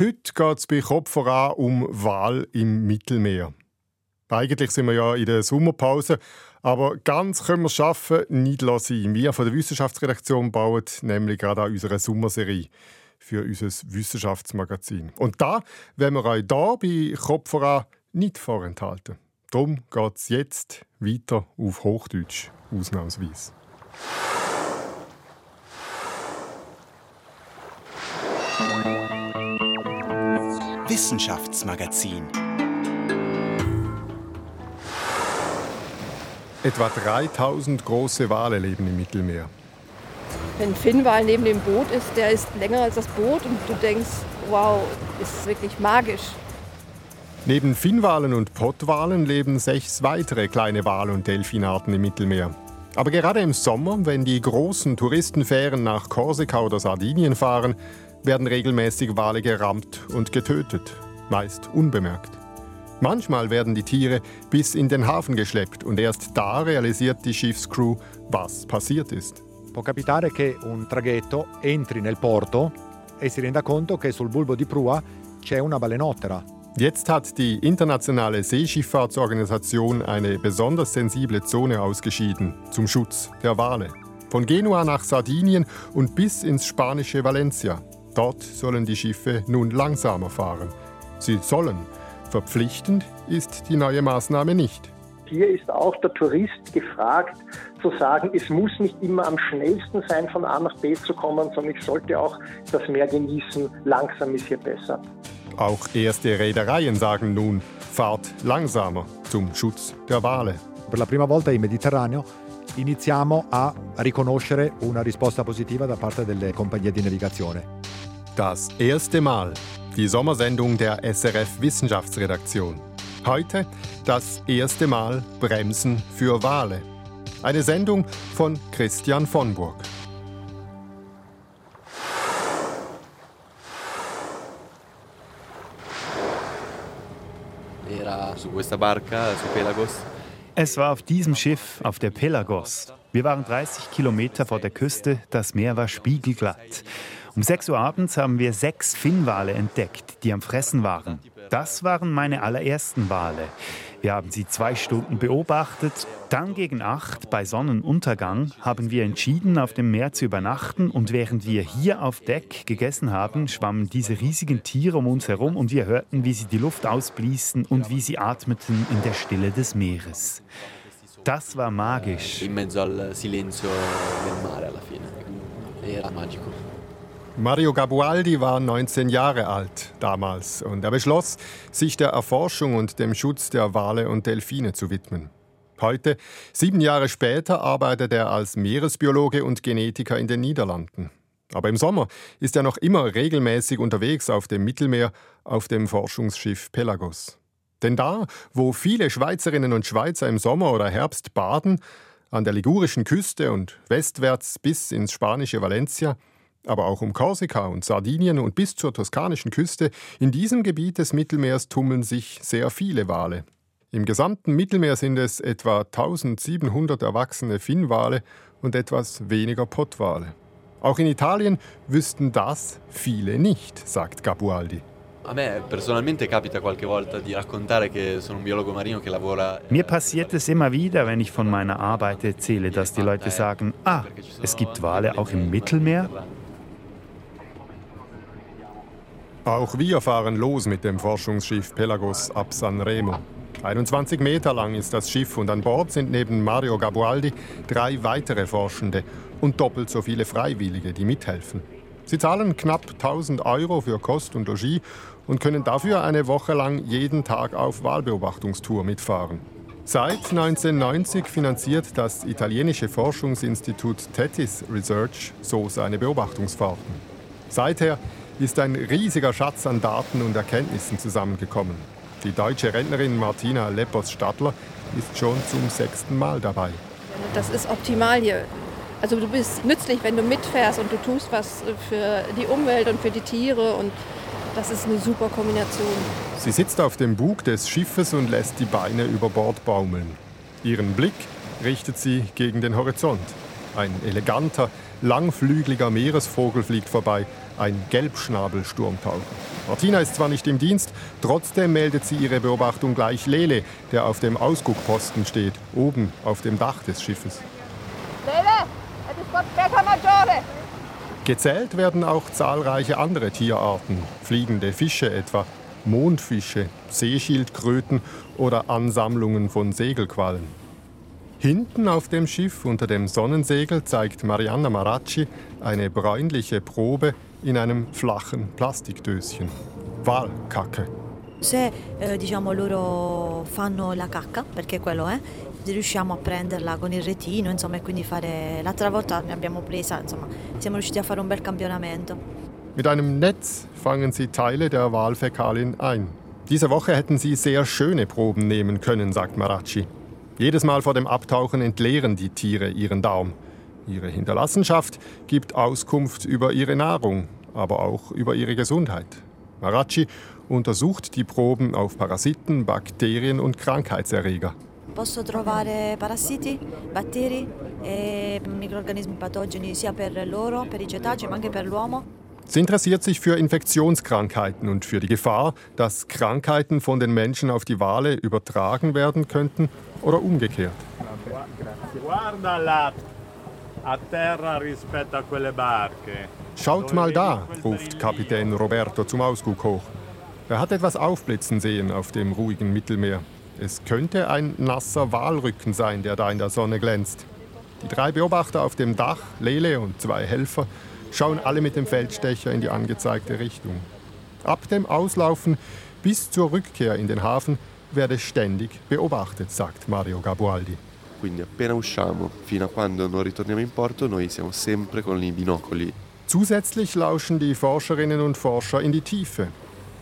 Heute geht es bei Kopf voran um Wahl im Mittelmeer. Eigentlich sind wir ja in der Sommerpause, aber ganz können wir es schaffen, nicht sein. Wir von der Wissenschaftsredaktion bauen nämlich gerade an unserer Sommerserie für unser Wissenschaftsmagazin. Und da werden wir euch hier bei Kopf voran nicht vorenthalten. Darum geht es jetzt weiter auf Hochdeutsch, ausnahmsweise. Wissenschaftsmagazin. Etwa 3000 große Wale leben im Mittelmeer. Wenn ein Finnwal neben dem Boot ist, der ist länger als das Boot und du denkst, wow, ist wirklich magisch. Neben Finnwalen und Pottwalen leben sechs weitere kleine Wal- und Delfinarten im Mittelmeer. Aber gerade im Sommer, wenn die großen Touristenfähren nach Korsika oder Sardinien fahren, werden regelmäßig Wale gerammt und getötet, meist unbemerkt. Manchmal werden die Tiere bis in den Hafen geschleppt und erst da realisiert die Schiffscrew, was passiert ist. Può capitare che un traghetto entri nel porto e si renda conto che sul bulbo di prua c'è una balenottera. Jetzt hat die internationale Seeschifffahrtsorganisation eine besonders sensible Zone ausgeschieden zum Schutz der Wale. Von Genua nach Sardinien und bis ins spanische Valencia. Dort sollen die Schiffe nun langsamer fahren. Sie sollen. Verpflichtend ist die neue Maßnahme nicht. Hier ist auch der Tourist gefragt, zu sagen, es muss nicht immer am schnellsten sein, von A nach B zu kommen, sondern ich sollte auch das Meer genießen. Langsam ist hier besser. Auch erste Reedereien sagen nun, fahrt langsamer zum Schutz der Wale. Per la prima volta in Mediterraneo iniziamo a riconoscere una risposta positiva da parte delle compagnie di navigazione. Das erste Mal. Die Sommersendung der SRF Wissenschaftsredaktion. Heute das erste Mal Bremsen für Wale. Eine Sendung von Christian von Burg. Es war auf diesem Schiff, auf der Pelagos. Wir waren 30 Kilometer vor der Küste, das Meer war spiegelglatt. Um 6 Uhr abends haben wir sechs Finnwale entdeckt, die am Fressen waren. Das waren meine allerersten Wale. Wir haben sie zwei Stunden beobachtet. Dann gegen acht bei Sonnenuntergang haben wir entschieden, auf dem Meer zu übernachten. Und während wir hier auf Deck gegessen haben, schwammen diese riesigen Tiere um uns herum und wir hörten, wie sie die Luft ausbliesen und wie sie atmeten in der Stille des Meeres. Das war magisch. In mezzo al silenzio del mare alla fine. Era magico. Mario Gabualdi war 19 Jahre alt damals und er beschloss, sich der Erforschung und dem Schutz der Wale und Delfine zu widmen. Heute, sieben Jahre später, arbeitet er als Meeresbiologe und Genetiker in den Niederlanden. Aber im Sommer ist er noch immer regelmäßig unterwegs auf dem Mittelmeer auf dem Forschungsschiff Pelagos. Denn da, wo viele Schweizerinnen und Schweizer im Sommer oder Herbst baden, an der ligurischen Küste und westwärts bis ins spanische Valencia, aber auch um Korsika und Sardinien und bis zur toskanischen Küste, in diesem Gebiet des Mittelmeers tummeln sich sehr viele Wale. Im gesamten Mittelmeer sind es etwa 1700 erwachsene Finnwale und etwas weniger Pottwale. Auch in Italien wüssten das viele nicht, sagt Gabualdi. Mir passiert es immer wieder, wenn ich von meiner Arbeit erzähle, dass die Leute sagen, ah, es gibt Wale auch im Mittelmeer? Auch wir fahren los mit dem Forschungsschiff Pelagos ab Sanremo. 21 Meter lang ist das Schiff und an Bord sind neben Mario Gabualdi drei weitere Forschende und doppelt so viele Freiwillige, die mithelfen. Sie zahlen knapp 1000 Euro für Kost und Logis und können dafür eine Woche lang jeden Tag auf Wahlbeobachtungstour mitfahren. Seit 1990 finanziert das italienische Forschungsinstitut Tetis Research so seine Beobachtungsfahrten. Seither ist ein riesiger Schatz an Daten und Erkenntnissen zusammengekommen. Die deutsche Rentnerin Martina Leppers-Stadler ist schon zum sechsten Mal dabei. Das ist optimal hier. Also du bist nützlich, wenn du mitfährst und du tust was für die Umwelt und für die Tiere und das ist eine super Kombination. Sie sitzt auf dem Bug des Schiffes und lässt die Beine über Bord baumeln. Ihren Blick richtet sie gegen den Horizont. Ein eleganter, langflügeliger Meeresvogel fliegt vorbei, ein Gelbschnabelsturmtaucher. Martina ist zwar nicht im Dienst, trotzdem meldet sie ihre Beobachtung gleich Lele, der auf dem Ausguckposten steht, oben auf dem Dach des Schiffes. Lele, es ist Pesca Maggiore. Gezählt werden auch zahlreiche andere Tierarten, fliegende Fische etwa, Mondfische, Seeschildkröten oder Ansammlungen von Segelquallen. Hinten auf dem Schiff unter dem Sonnensegel zeigt Marianna Maracci eine bräunliche Probe in einem flachen Plastikdöschen. Walkacke. Se eh, diciamo loro fanno la cacca, perché quello è, riusciamo a prenderla con il retino, insomma, e quindi fare l'altra volta ne abbiamo presa, insomma, siamo riusciti a fare un bel campionamento. Mit einem Netz fangen sie Teile der Walfäkalien ein. Diese Woche hätten sie sehr schöne Proben nehmen können, sagt Maracci. Jedes Mal vor dem Abtauchen entleeren die Tiere ihren Darm. Ihre Hinterlassenschaft gibt Auskunft über ihre Nahrung, aber auch über ihre Gesundheit. Maracci untersucht die Proben auf Parasiten, Bakterien und Krankheitserreger. Posso trovare parassiti, batteri e microrganismi patogeni sia per loro, per i cetacei, ma anche per l'uomo. Sie interessiert sich für Infektionskrankheiten und für die Gefahr, dass Krankheiten von den Menschen auf die Wale übertragen werden könnten oder umgekehrt. Schaut mal da, ruft Kapitän Roberto zum Ausguck hoch. Er hat etwas aufblitzen sehen auf dem ruhigen Mittelmeer. Es könnte ein nasser Walrücken sein, der da in der Sonne glänzt. Die drei Beobachter auf dem Dach, Lele und zwei Helfer, schauen alle mit dem Feldstecher in die angezeigte Richtung. Ab dem Auslaufen bis zur Rückkehr in den Hafen werde ständig beobachtet, sagt Mario Gabualdi. Quindi appena usciamo fino a quando non ritorniamo in porto noi siamo sempre con i binocoli. Zusätzlich lauschen die Forscherinnen und Forscher in die Tiefe.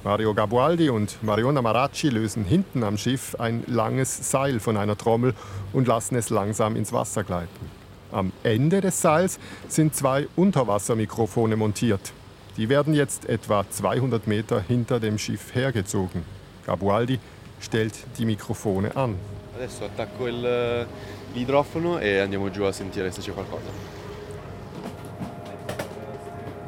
Mario Gabualdi und Mariona Maracci lösen hinten am Schiff ein langes Seil von einer Trommel und lassen es langsam ins Wasser gleiten. Am Ende des Seils sind zwei Unterwassermikrofone montiert. Die werden jetzt etwa 200 Meter hinter dem Schiff hergezogen. Gabualdi stellt die Mikrofone an. Adesso attacco il- l'idrofono e andiamo giù a sentire se c'è qualcosa.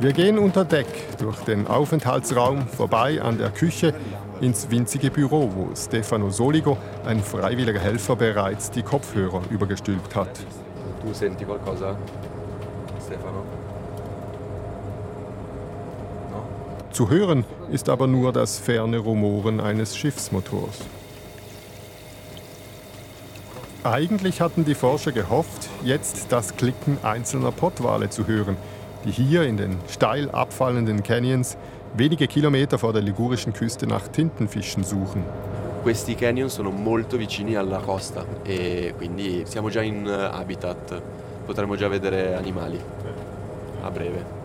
Wir gehen unter Deck durch den Aufenthaltsraum vorbei an der Küche ins winzige Büro, wo Stefano Soligo, ein freiwilliger Helfer, bereits die Kopfhörer übergestülpt hat. Tu senti qualcosa? Stefano? No? Zu hören ist aber nur das ferne Rumoren eines Schiffsmotors. Eigentlich hatten die Forscher gehofft, jetzt das Klicken einzelner Pottwale zu hören, die hier in den steil abfallenden Canyons wenige Kilometer vor der ligurischen Küste nach Tintenfischen suchen. Questi canyon sono molto vicini alla costa e quindi siamo già in eh, habitat. Potremmo già vedere animali a breve.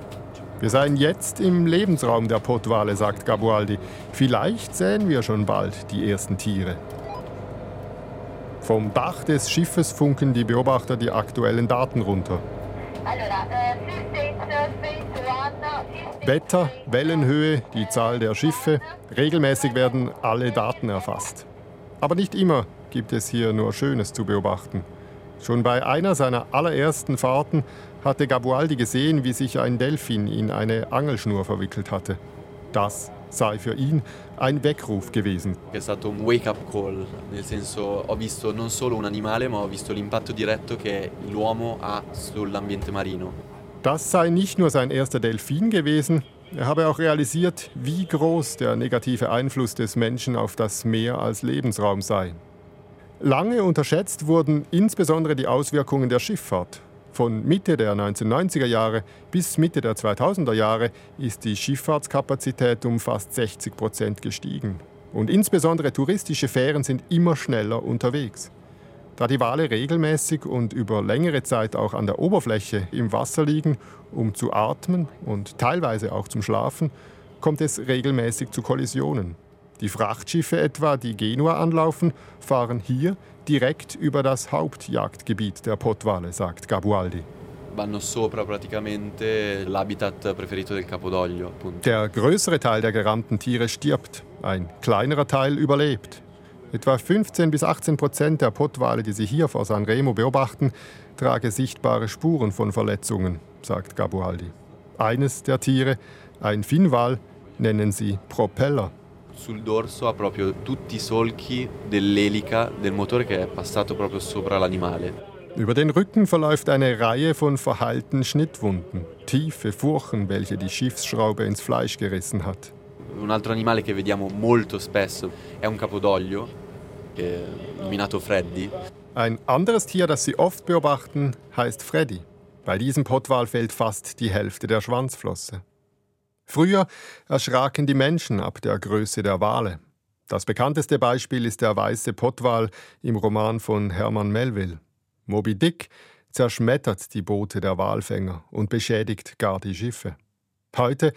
Wir seien jetzt im Lebensraum der Pottwale, sagt Gabualdi. Vielleicht sehen wir schon bald die ersten Tiere. Vom Dach des Schiffes funken die Beobachter die aktuellen Daten runter. Wetter, Wellenhöhe, die Zahl der Schiffe. Regelmäßig werden alle Daten erfasst. Aber nicht immer gibt es hier nur Schönes zu beobachten. Schon bei einer seiner allerersten Fahrten hatte Gabualdi gesehen, wie sich ein Delfin in eine Angelschnur verwickelt hatte. Das sei für ihn ein Weckruf gewesen. È stato un wake up call, nel senso ho visto non solo un animale ma ho visto l'impatto diretto che l'uomo ha sull'ambiente marino. Das sei nicht nur sein erster Delfin gewesen, er habe auch realisiert, wie groß der negative Einfluss des Menschen auf das Meer als Lebensraum sei. Lange unterschätzt wurden insbesondere die Auswirkungen der Schifffahrt. Von Mitte der 1990er Jahre bis Mitte der 2000er Jahre ist die Schifffahrtskapazität um fast 60 Prozent gestiegen. Und insbesondere touristische Fähren sind immer schneller unterwegs. Da die Wale regelmäßig und über längere Zeit auch an der Oberfläche im Wasser liegen, um zu atmen und teilweise auch zum Schlafen, kommt es regelmäßig zu Kollisionen. Die Frachtschiffe etwa, die Genua anlaufen, fahren hier direkt über das Hauptjagdgebiet der Pottwale, sagt Gabualdi. Der größere Teil der gerammten Tiere stirbt, ein kleinerer Teil überlebt. Etwa 15 bis 18 Prozent der Pottwale, die Sie hier vor San Remo beobachten, tragen sichtbare Spuren von Verletzungen. sagt Gabualdi. Eines der Tiere, ein Finnwal, nennen sie Propeller. Sul dorso ha proprio tutti i solchi dell'elica del motore che è passato proprio sopra l'animale. Über den Rücken verläuft eine Reihe von verheilten Schnittwunden, tiefe Furchen, welche die Schiffsschraube ins Fleisch gerissen hat. Un altro animale che vediamo molto spesso è un capodoglio, nominato Freddy. Ein anderes Tier, das Sie oft beobachten, heißt Freddy. Bei diesem Pottwal fehlt fast die Hälfte der Schwanzflosse. Früher erschraken die Menschen ab der Größe der Wale. Das bekannteste Beispiel ist der weiße Pottwal im Roman von Hermann Melville. Moby Dick zerschmettert die Boote der Walfänger und beschädigt gar die Schiffe. Heute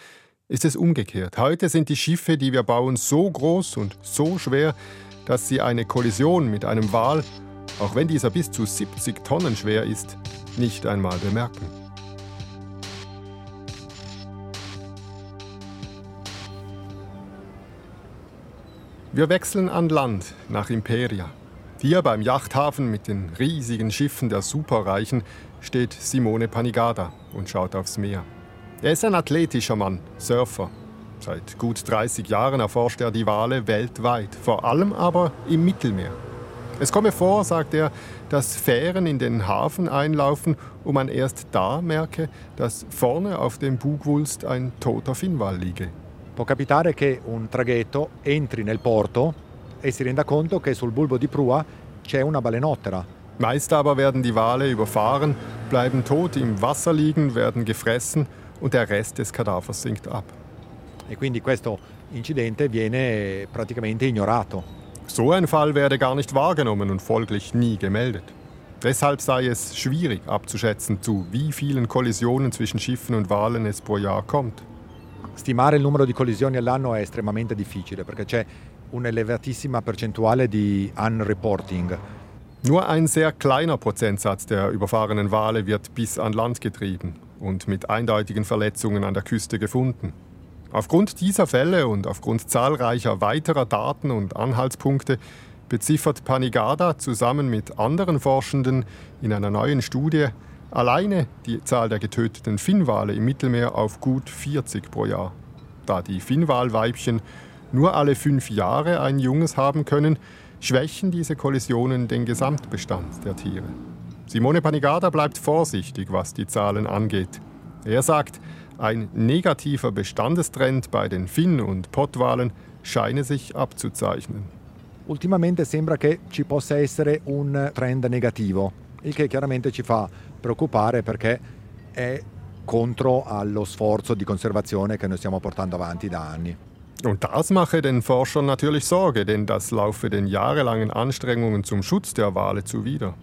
ist es umgekehrt. Heute sind die Schiffe, die wir bauen, so groß und so schwer, dass sie eine Kollision mit einem Wal, auch wenn dieser bis zu 70 Tonnen schwer ist, nicht einmal bemerken. Wir wechseln an Land nach Imperia. Hier beim Yachthafen mit den riesigen Schiffen der Superreichen steht Simone Panigada und schaut aufs Meer. Er ist ein athletischer Mann, Surfer. Seit gut 30 Jahren erforscht er die Wale weltweit, vor allem aber im Mittelmeer. Es komme vor, sagt er, dass Fähren in den Hafen einlaufen und man erst da merke, dass vorne auf dem Bugwulst ein toter Finnwal liege. Può capitare che un traghetto entri nel porto e si renda conto che sul bulbo di prua c'è una balenottera. Meist aber werden die Wale überfahren, bleiben tot im Wasser liegen, werden gefressen und der Rest des Kadavers sinkt ab. E quindi questo incidente viene praticamente ignorato. So ein Fall werde gar nicht wahrgenommen und folglich nie gemeldet. Deshalb sei es schwierig abzuschätzen, zu wie vielen Kollisionen zwischen Schiffen und Walen es pro Jahr kommt. Stimare il numero di collisioni all'anno è estremamente difficile perché c'è un'elevatissima percentuale di unreporting. Nur ein sehr kleiner Prozentsatz der überfahrenen Wale wird bis an Land getrieben und mit eindeutigen Verletzungen an der Küste gefunden. Aufgrund dieser Fälle und aufgrund zahlreicher weiterer Daten und Anhaltspunkte beziffert Panigada zusammen mit anderen Forschenden in einer neuen Studie alleine die Zahl der getöteten Finnwale im Mittelmeer auf gut 40 pro Jahr. Da die Finnwalweibchen nur alle fünf Jahre ein Junges haben können, schwächen diese Kollisionen den Gesamtbestand der Tiere. Simone Panigada bleibt vorsichtig, was die Zahlen angeht. Er sagt, ein negativer Bestandestrend bei den Finn- und Pottwalen scheine sich abzuzeichnen. Ultimamente sembra che ci possa essere un trend negativo, il che chiaramente ci fa preoccupare perché è contro allo sforzo di conservazione che noi stiamo portando avanti da anni. Und das mache den Forschern natürlich Sorge, denn das laufe den jahrelangen Anstrengungen zum Schutz der Wale zuwider.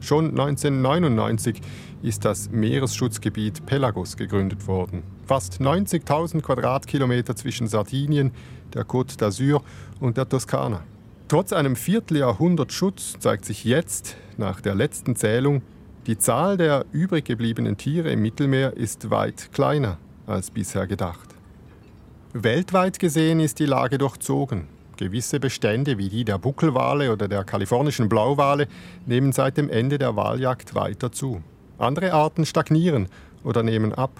Schon 1999 ist das Meeresschutzgebiet Pelagos gegründet worden. Fast 90.000 Quadratkilometer zwischen Sardinien, der Côte d'Azur und der Toskana. Trotz einem Vierteljahrhundert Schutz zeigt sich jetzt, nach der letzten Zählung, die Zahl der übrig gebliebenen Tiere im Mittelmeer ist weit kleiner als bisher gedacht. Weltweit gesehen ist die Lage durchzogen. Gewisse Bestände wie die der Buckelwale oder der kalifornischen Blauwale nehmen seit dem Ende der Waljagd weiter zu. Andere Arten stagnieren oder nehmen ab.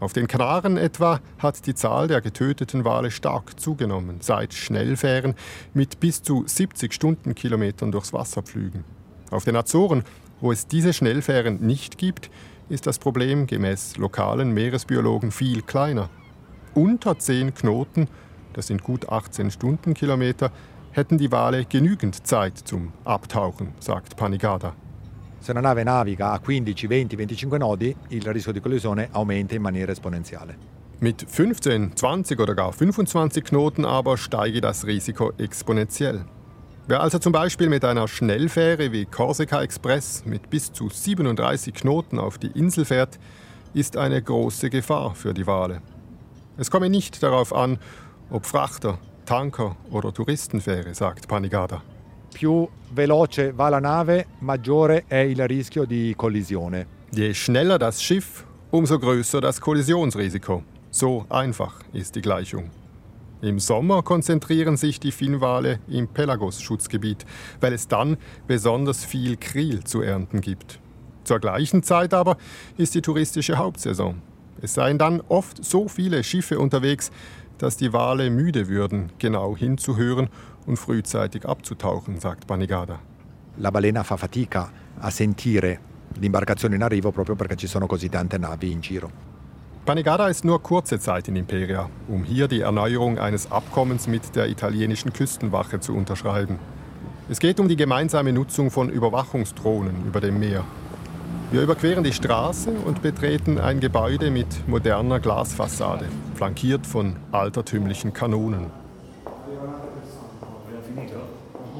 Auf den Kanaren etwa hat die Zahl der getöteten Wale stark zugenommen, seit Schnellfähren mit bis zu 70 Stundenkilometern durchs Wasser pflügen. Auf den Azoren, wo es diese Schnellfähren nicht gibt, ist das Problem gemäß lokalen Meeresbiologen viel kleiner. Unter 10 Knoten, das sind gut 18 Stundenkilometer, hätten die Wale genügend Zeit zum Abtauchen, sagt Panigada. Se una nave naviga a 15, 20, 25 Nodi, il rischio di collisione aumenta in maniera esponenziale. Mit 15, 20 oder gar 25 Knoten aber steige das Risiko exponentiell. Wer also zum Beispiel mit einer Schnellfähre wie Corsica Express mit bis zu 37 Knoten auf die Insel fährt, ist eine große Gefahr für die Wale. Es komme nicht darauf an, ob Frachter, Tanker oder Touristenfähre, sagt Panigada. Più veloce va la nave, maggiore è il rischio di collisione. Je schneller das Schiff, umso größer das Kollisionsrisiko. So einfach ist die Gleichung. Im Sommer konzentrieren sich die Finnwale im Pelagos-Schutzgebiet, weil es dann besonders viel Kriel zu ernten gibt. Zur gleichen Zeit aber ist die touristische Hauptsaison. Es seien dann oft so viele Schiffe unterwegs, dass die Wale müde würden, genau hinzuhören und frühzeitig abzutauchen, sagt Banigada. La balena fa fatica a sentire l'imbarcazione in arrivo proprio perché ci sono così tante navi in giro. Panigada ist nur kurze Zeit in Imperia, um hier die Erneuerung eines Abkommens mit der italienischen Küstenwache zu unterschreiben. Es geht um die gemeinsame Nutzung von Überwachungsdrohnen über dem Meer. Wir überqueren die Straße und betreten ein Gebäude mit moderner Glasfassade, flankiert von altertümlichen Kanonen.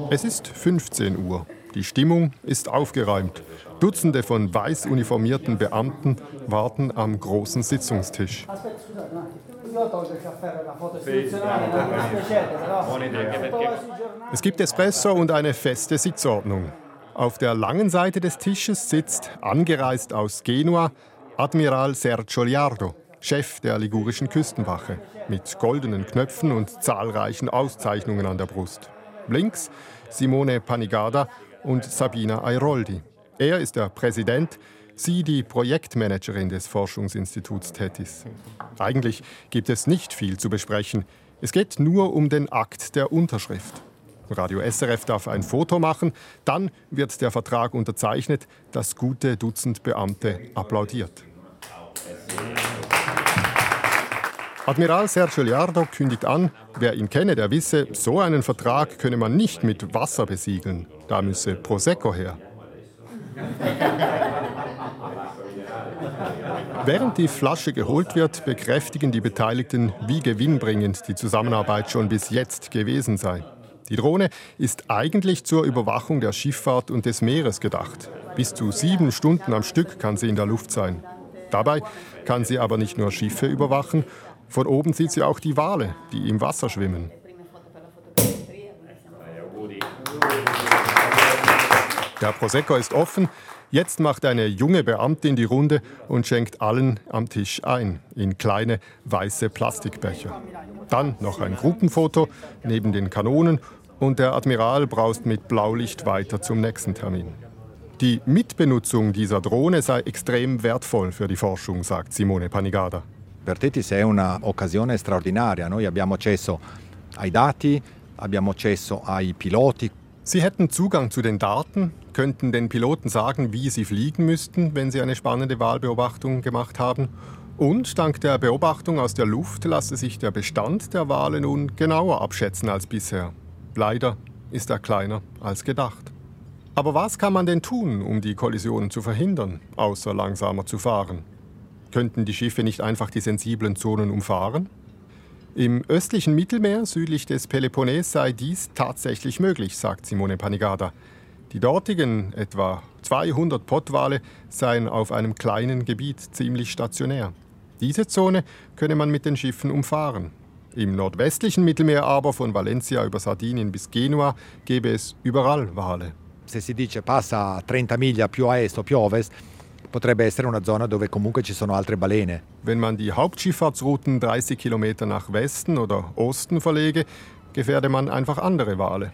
Es ist 15 Uhr. Die Stimmung ist aufgeräumt. Dutzende von weiß uniformierten Beamten warten am großen Sitzungstisch. Es gibt Espresso und eine feste Sitzordnung. Auf der langen Seite des Tisches sitzt, angereist aus Genua, Admiral Sergio Liardo, Chef der ligurischen Küstenwache, mit goldenen Knöpfen und zahlreichen Auszeichnungen an der Brust. Links Simone Panigada und Sabina Airoldi. Er ist der Präsident, sie die Projektmanagerin des Forschungsinstituts TETIS. Eigentlich gibt es nicht viel zu besprechen. Es geht nur um den Akt der Unterschrift. Radio SRF darf ein Foto machen, dann wird der Vertrag unterzeichnet, das gute Dutzend Beamte applaudiert. Admiral Sergio Liardo kündigt an, wer ihn kenne, der wisse, so einen Vertrag könne man nicht mit Wasser besiegeln. Da müsse Prosecco her. Während die Flasche geholt wird, bekräftigen die Beteiligten, wie gewinnbringend die Zusammenarbeit schon bis jetzt gewesen sei. Die Drohne ist eigentlich zur Überwachung der Schifffahrt und des Meeres gedacht. Bis zu sieben Stunden am Stück kann sie in der Luft sein. Dabei kann sie aber nicht nur Schiffe überwachen, von oben sieht sie auch die Wale, die im Wasser schwimmen. Der Prosecco ist offen. Jetzt macht eine junge Beamtin die Runde und schenkt allen am Tisch ein, in kleine weiße Plastikbecher. Dann noch ein Gruppenfoto neben den Kanonen und der Admiral braust mit Blaulicht weiter zum nächsten Termin. Die Mitbenutzung dieser Drohne sei extrem wertvoll für die Forschung, sagt Simone Panigada. Per Tetis è un'occasione straordinaria. Noi abbiamo accesso ai dati, abbiamo accesso ai piloti. Sie hätten Zugang zu den Daten, könnten den Piloten sagen, wie sie fliegen müssten, wenn sie eine spannende Wahlbeobachtung gemacht haben. Und dank der Beobachtung aus der Luft lasse sich der Bestand der Wale nun genauer abschätzen als bisher. Leider ist er kleiner als gedacht. Aber was kann man denn tun, um die Kollisionen zu verhindern, außer langsamer zu fahren? Könnten die Schiffe nicht einfach die sensiblen Zonen umfahren? Im östlichen Mittelmeer südlich des Peloponnes sei dies tatsächlich möglich, sagt Simone Panigada. Die dortigen etwa 200 Pottwale seien auf einem kleinen Gebiet ziemlich stationär. Diese Zone könne man mit den Schiffen umfahren. Im nordwestlichen Mittelmeer aber, von Valencia über Sardinien bis Genua, gäbe es überall Wale. Se si dice passa 30 miglia più a est o più ovest, potrebbe essere una zona dove comunque ci sono altre balene. Wenn man die Hauptschifffahrtsrouten 30 Kilometer nach Westen oder Osten verlege, gefährde man einfach andere Wale.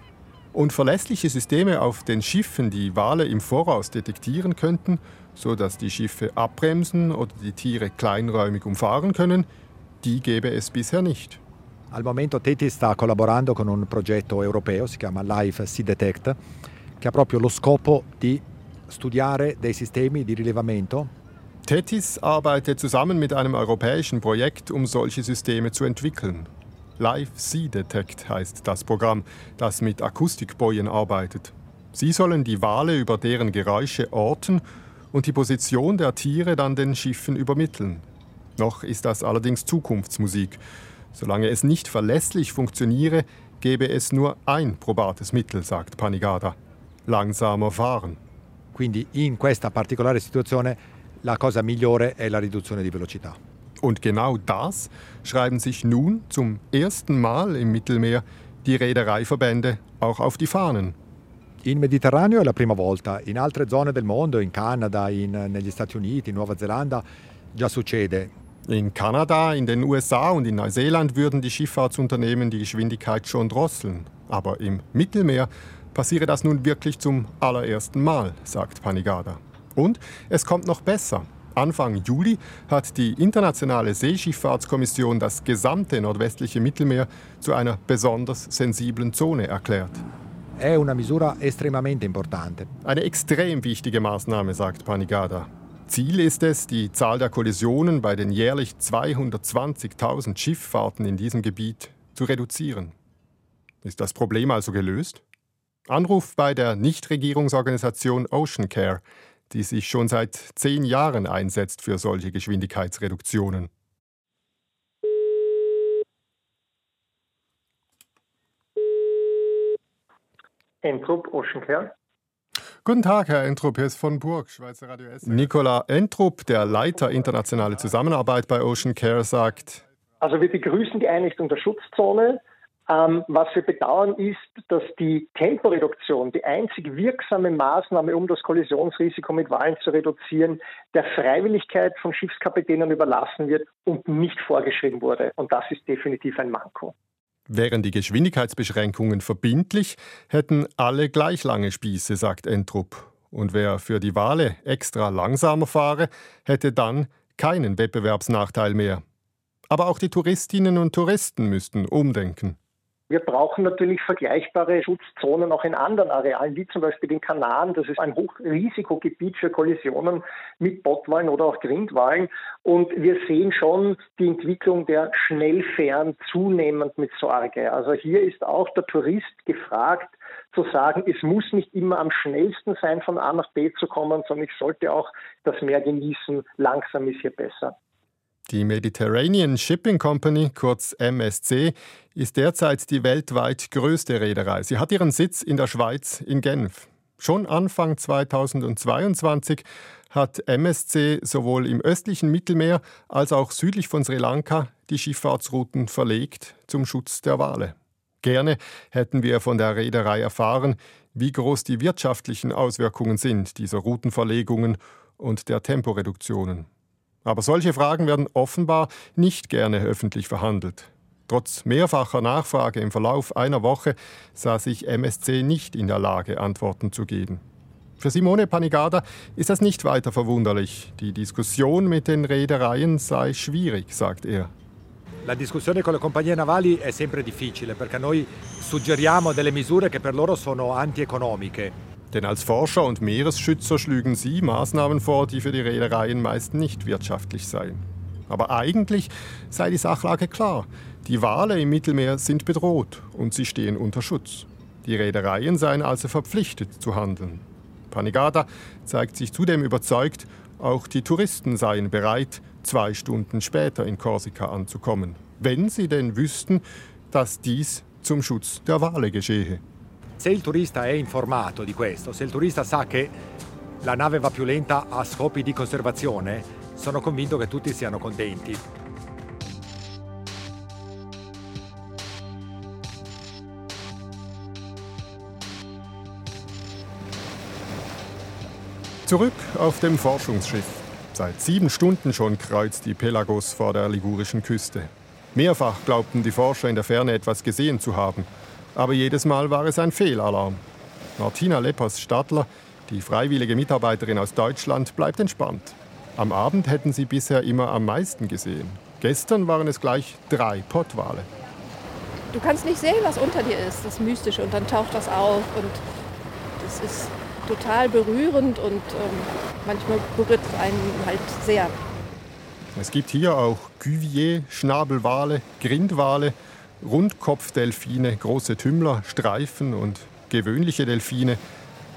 Und verlässliche Systeme auf den Schiffen, die Wale im Voraus detektieren könnten, sodass die Schiffe abbremsen oder die Tiere kleinräumig umfahren können, die gäbe es bisher nicht. Al momento Teti sta collaborando con un progetto europeo, si chiama Life Sea Detect, che ha proprio lo scopo di studiare dei sistemi di rilevamento. TETIS arbeitet zusammen mit einem europäischen Projekt, um solche Systeme zu entwickeln. Live Sea Detect heißt das Programm, das mit Akustikbojen arbeitet. Sie sollen die Wale über deren Geräusche orten und die Position der Tiere dann den Schiffen übermitteln. Noch ist das allerdings Zukunftsmusik. Solange es nicht verlässlich funktioniere, gäbe es nur ein probates Mittel, sagt Panigada. Langsamer fahren. Quindi in questa particolare situazione la cosa migliore è la riduzione di velocità. Und genau das schreiben sich nun zum ersten Mal im Mittelmeer die Reedereiverbände auch auf die Fahnen. In Mediterraneo è la prima volta, in altre zone del mondo, in Canada, in, negli Stati Uniti, in Nuova Zelanda, già succede. In Kanada, in den USA und in Neuseeland würden die Schifffahrtsunternehmen die Geschwindigkeit schon drosseln. Aber im Mittelmeer passiere das nun wirklich zum allerersten Mal, sagt Panigada. Und es kommt noch besser. Anfang Juli hat die Internationale Seeschifffahrtskommission das gesamte nordwestliche Mittelmeer zu einer besonders sensiblen Zone erklärt. Eine extrem wichtige Maßnahme, sagt Panigada. Ziel ist es, die Zahl der Kollisionen bei den jährlich 220.000 Schifffahrten in diesem Gebiet zu reduzieren. Ist das Problem also gelöst? Anruf bei der Nichtregierungsorganisation Ocean Care, die sich schon seit zehn Jahren einsetzt für solche Geschwindigkeitsreduktionen. Entrup, Ocean Care. Guten Tag, Herr Entrup, hier ist von Burg, Schweizer Radio S. Nicola Entrup, der Leiter internationale Zusammenarbeit bei Ocean Care, sagt: Also, wir begrüßen die Einrichtung der Schutzzone. Ähm, was wir bedauern ist, dass die Temporeduktion, die einzig wirksame Maßnahme, um das Kollisionsrisiko mit Wahlen zu reduzieren, der Freiwilligkeit von Schiffskapitänen überlassen wird und nicht vorgeschrieben wurde. Und das ist definitiv ein Manko. Wären die Geschwindigkeitsbeschränkungen verbindlich, hätten alle gleich lange Spieße, sagt Entrup. Und wer für die Wale extra langsamer fahre, hätte dann keinen Wettbewerbsnachteil mehr. Aber auch die Touristinnen und Touristen müssten umdenken. Wir brauchen natürlich vergleichbare Schutzzonen auch in anderen Arealen, wie zum Beispiel den Kanaren. Das ist ein Hochrisikogebiet für Kollisionen mit Bottwalen oder auch Grindwalen. Und wir sehen schon die Entwicklung der Schnellfähren zunehmend mit Sorge. Also hier ist auch der Tourist gefragt, zu sagen, es muss nicht immer am schnellsten sein, von A nach B zu kommen, sondern ich sollte auch das Meer genießen. Langsam ist hier besser. Die Mediterranean Shipping Company, kurz MSC, ist derzeit die weltweit größte Reederei. Sie hat ihren Sitz in der Schweiz in Genf. Schon Anfang 2022 hat MSC sowohl im östlichen Mittelmeer als auch südlich von Sri Lanka die Schifffahrtsrouten verlegt zum Schutz der Wale. Gerne hätten wir von der Reederei erfahren, wie groß die wirtschaftlichen Auswirkungen sind dieser Routenverlegungen und der Temporeduktionen. Aber solche Fragen werden offenbar nicht gerne öffentlich verhandelt. Trotz mehrfacher Nachfrage im Verlauf einer Woche sah sich MSC nicht in der Lage, Antworten zu geben. Für Simone Panigada ist das nicht weiter verwunderlich. Die Diskussion mit den Reedereien sei schwierig, sagt er. La discussione con le compagnie navali è sempre difficile perché noi suggeriamo delle misure che per loro sono antieconomiche. Denn als Forscher und Meeresschützer schlügen sie Maßnahmen vor, die für die Reedereien meist nicht wirtschaftlich seien. Aber eigentlich sei die Sachlage klar. Die Wale im Mittelmeer sind bedroht und sie stehen unter Schutz. Die Reedereien seien also verpflichtet zu handeln. Panigada zeigt sich zudem überzeugt, auch die Touristen seien bereit, zwei Stunden später in Korsika anzukommen, wenn sie denn wüssten, dass dies zum Schutz der Wale geschehe. Se il turista è informato di questo, se il turista sa che la nave va più lenta a scopi di conservazione, sono convinto che tutti siano contenti. Zurück auf dem Forschungsschiff. Seit sieben Stunden schon kreuzt die Pelagos vor der ligurischen Küste. Mehrfach glaubten die Forscher in der Ferne etwas gesehen zu haben. Aber jedes Mal war es ein Fehlalarm. Martina Lepers-Stadler, die freiwillige Mitarbeiterin aus Deutschland, bleibt entspannt. Am Abend hätten sie bisher immer am meisten gesehen. Gestern waren es gleich drei Pottwale. Du kannst nicht sehen, was unter dir ist, das Mystische. Und dann taucht das auf und das ist total berührend und ähm, manchmal berührt es einen halt sehr. Es gibt hier auch Cuvier, Schnabelwale, Grindwale Rundkopfdelfine, große Tümmler, Streifen und gewöhnliche Delfine.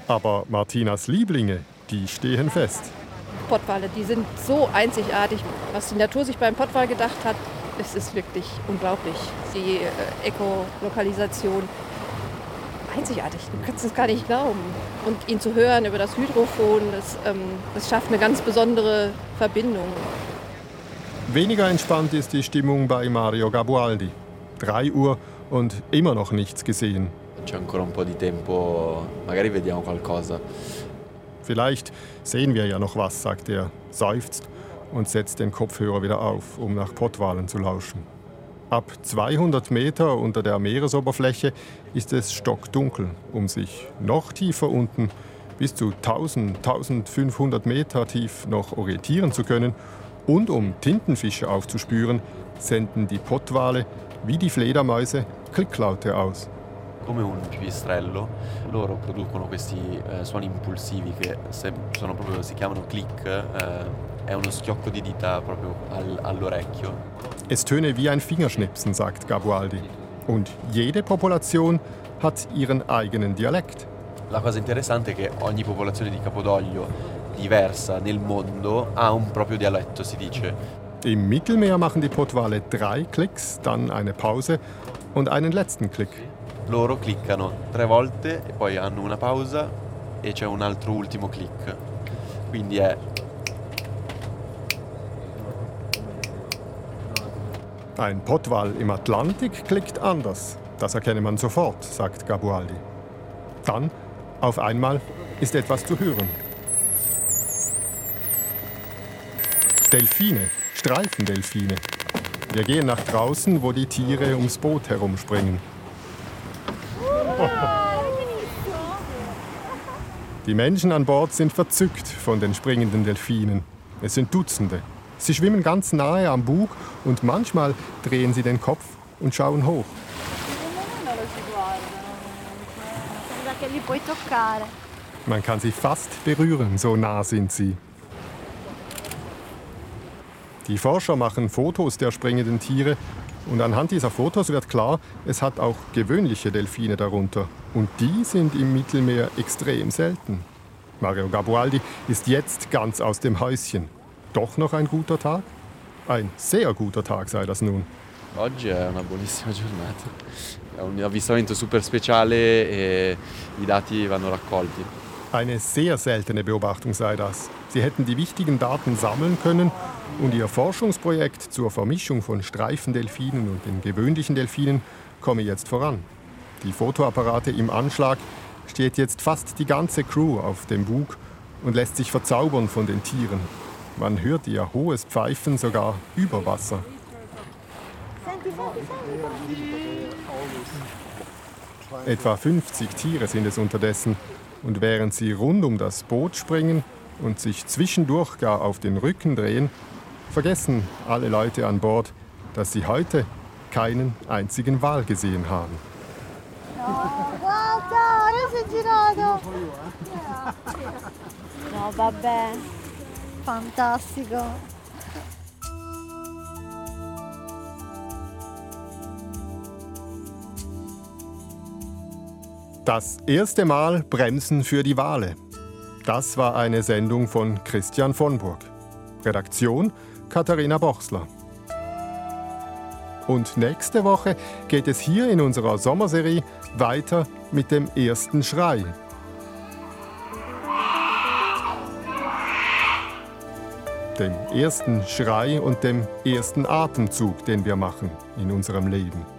Aber Martinas Lieblinge, die stehen fest. Pottwale, die sind so einzigartig. Was die Natur sich beim Pottwal gedacht hat, es ist wirklich unglaublich. Die äh, Ekolokalisation, einzigartig. Du kannst es gar nicht glauben. Und ihn zu hören über das Hydrophon, das, ähm, das schafft eine ganz besondere Verbindung. Weniger entspannt ist die Stimmung bei Mario Gabualdi. 3 Uhr und immer noch nichts gesehen. Vielleicht sehen wir ja noch was, sagt er, seufzt und setzt den Kopfhörer wieder auf, um nach Pottwalen zu lauschen. Ab 200 Meter unter der Meeresoberfläche ist es stockdunkel um sich. Noch tiefer unten bis zu 1000, 1500 Meter tief noch orientieren zu können und um Tintenfische aufzuspüren, senden die Pottwale wie die Fledermäuse Klicklaute aus. Come un pipistrello, loro producono questi eh, suoni impulsivi che sono proprio, si chiamano click, eh, è uno schiocco di dita proprio al, all'orecchio. Es töne wie ein Fingerschnipsen, sagt Gabualdi. Und jede Population hat ihren eigenen Dialekt. La cosa interessante è che ogni popolazione di capodoglio diversa nel mondo ha un proprio dialetto, si dice. Im Mittelmeer machen die Pottwale drei Klicks, dann eine Pause und einen letzten Klick. Loro cliccano tre volte e poi hanno una pausa e c'è un altro ultimo click. Quindi è Ein Pottwal im Atlantik klickt anders. Das erkenne man sofort, sagt Gabualdi. Dann, auf einmal, ist etwas zu hören. Delfine, Streifendelfine. Wir gehen nach draußen, wo die Tiere ums Boot herumspringen. Die Menschen an Bord sind verzückt von den springenden Delfinen. Es sind Dutzende. Sie schwimmen ganz nahe am Bug und manchmal drehen sie den Kopf und schauen hoch. Man kann sie fast berühren, so nah sind sie. Die Forscher machen Fotos der springenden Tiere und anhand dieser Fotos wird klar, es hat auch gewöhnliche Delfine darunter. Und die sind im Mittelmeer extrem selten. Mario Gabualdi ist jetzt ganz aus dem Häuschen. Doch noch ein guter Tag? Ein sehr guter Tag sei das nun. Oggi è una buonissima giornata. È un avvistamento super speciale e i dati vanno raccolti. Eine sehr seltene Beobachtung sei das. Sie hätten die wichtigen Daten sammeln können und ihr Forschungsprojekt zur Vermischung von Streifendelfinen und den gewöhnlichen Delfinen komme jetzt voran. Die Fotoapparate im Anschlag steht jetzt fast die ganze Crew auf dem Bug und lässt sich verzaubern von den Tieren. Man hört ihr hohes Pfeifen sogar über Wasser. Etwa 50 Tiere sind es unterdessen. Und während sie rund um das Boot springen und sich zwischendurch gar auf den Rücken drehen, vergessen alle Leute an Bord, dass sie heute keinen einzigen Wal gesehen haben. No, vabbè, fantastico. Das erste Mal Bremsen für die Wale. Das war eine Sendung von Christian von Burg. Redaktion Katharina Bochsler. Und nächste Woche geht es hier in unserer Sommerserie weiter mit dem ersten Schrei. Dem ersten Schrei und dem ersten Atemzug, den wir machen in unserem Leben.